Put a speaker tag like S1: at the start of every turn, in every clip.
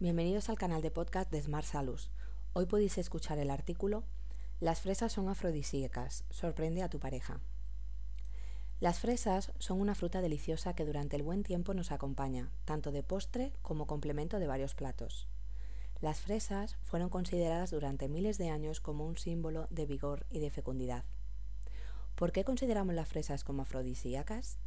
S1: Bienvenidos al canal de podcast de Smart Salus. Hoy podéis escuchar el artículo Las fresas son afrodisíacas, sorprende a tu pareja. Las fresas son una fruta deliciosa que durante el buen tiempo nos acompaña, tanto de postre como complemento de varios platos. Las fresas fueron consideradas durante miles de años como un símbolo de vigor y de fecundidad. ¿Por qué consideramos las fresas como afrodisíacas?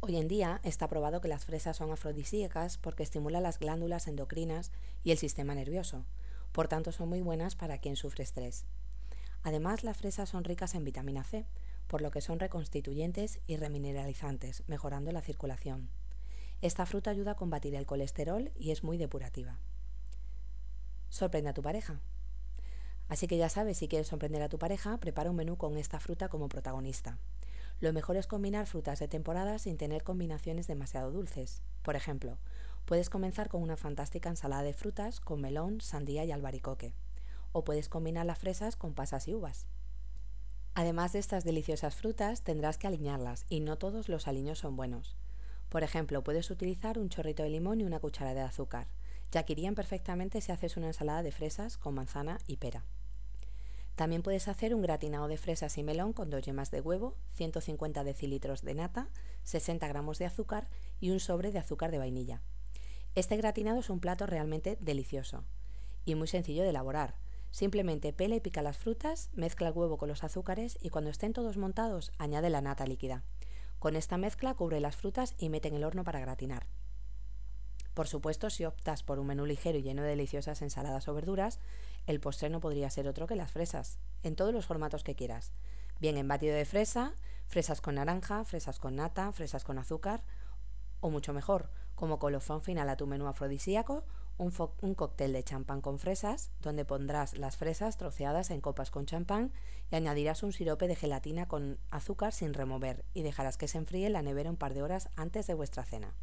S1: Hoy en día está probado que las fresas son afrodisíacas porque estimulan las glándulas endocrinas y el sistema nervioso, por tanto son muy buenas para quien sufre estrés. Además, las fresas son ricas en vitamina C, por lo que son reconstituyentes y remineralizantes, mejorando la circulación. Esta fruta ayuda a combatir el colesterol y es muy depurativa. Sorprende a tu pareja. Así que ya sabes, si quieres sorprender a tu pareja, prepara un menú con esta fruta como protagonista. Lo mejor es combinar frutas de temporada sin tener combinaciones demasiado dulces. Por ejemplo, puedes comenzar con una fantástica ensalada de frutas con melón, sandía y albaricoque. O puedes combinar las fresas con pasas y uvas. Además de estas deliciosas frutas, tendrás que aliñarlas y no todos los aliños son buenos. Por ejemplo, puedes utilizar un chorrito de limón y una cuchara de azúcar, ya que irían perfectamente si haces una ensalada de fresas con manzana y pera. También puedes hacer un gratinado de fresas y melón con dos yemas de huevo, 150 decilitros de nata, 60 gramos de azúcar y un sobre de azúcar de vainilla. Este gratinado es un plato realmente delicioso y muy sencillo de elaborar. Simplemente pela y pica las frutas, mezcla el huevo con los azúcares y cuando estén todos montados añade la nata líquida. Con esta mezcla cubre las frutas y mete en el horno para gratinar. Por supuesto, si optas por un menú ligero y lleno de deliciosas ensaladas o verduras, el postre no podría ser otro que las fresas, en todos los formatos que quieras. Bien en batido de fresa, fresas con naranja, fresas con nata, fresas con azúcar, o mucho mejor, como colofón final a tu menú afrodisíaco, un, cóctel de champán con fresas, donde pondrás las fresas troceadas en copas con champán y añadirás un sirope de gelatina con azúcar sin remover y dejarás que se enfríe en la nevera un par de horas antes de vuestra cena.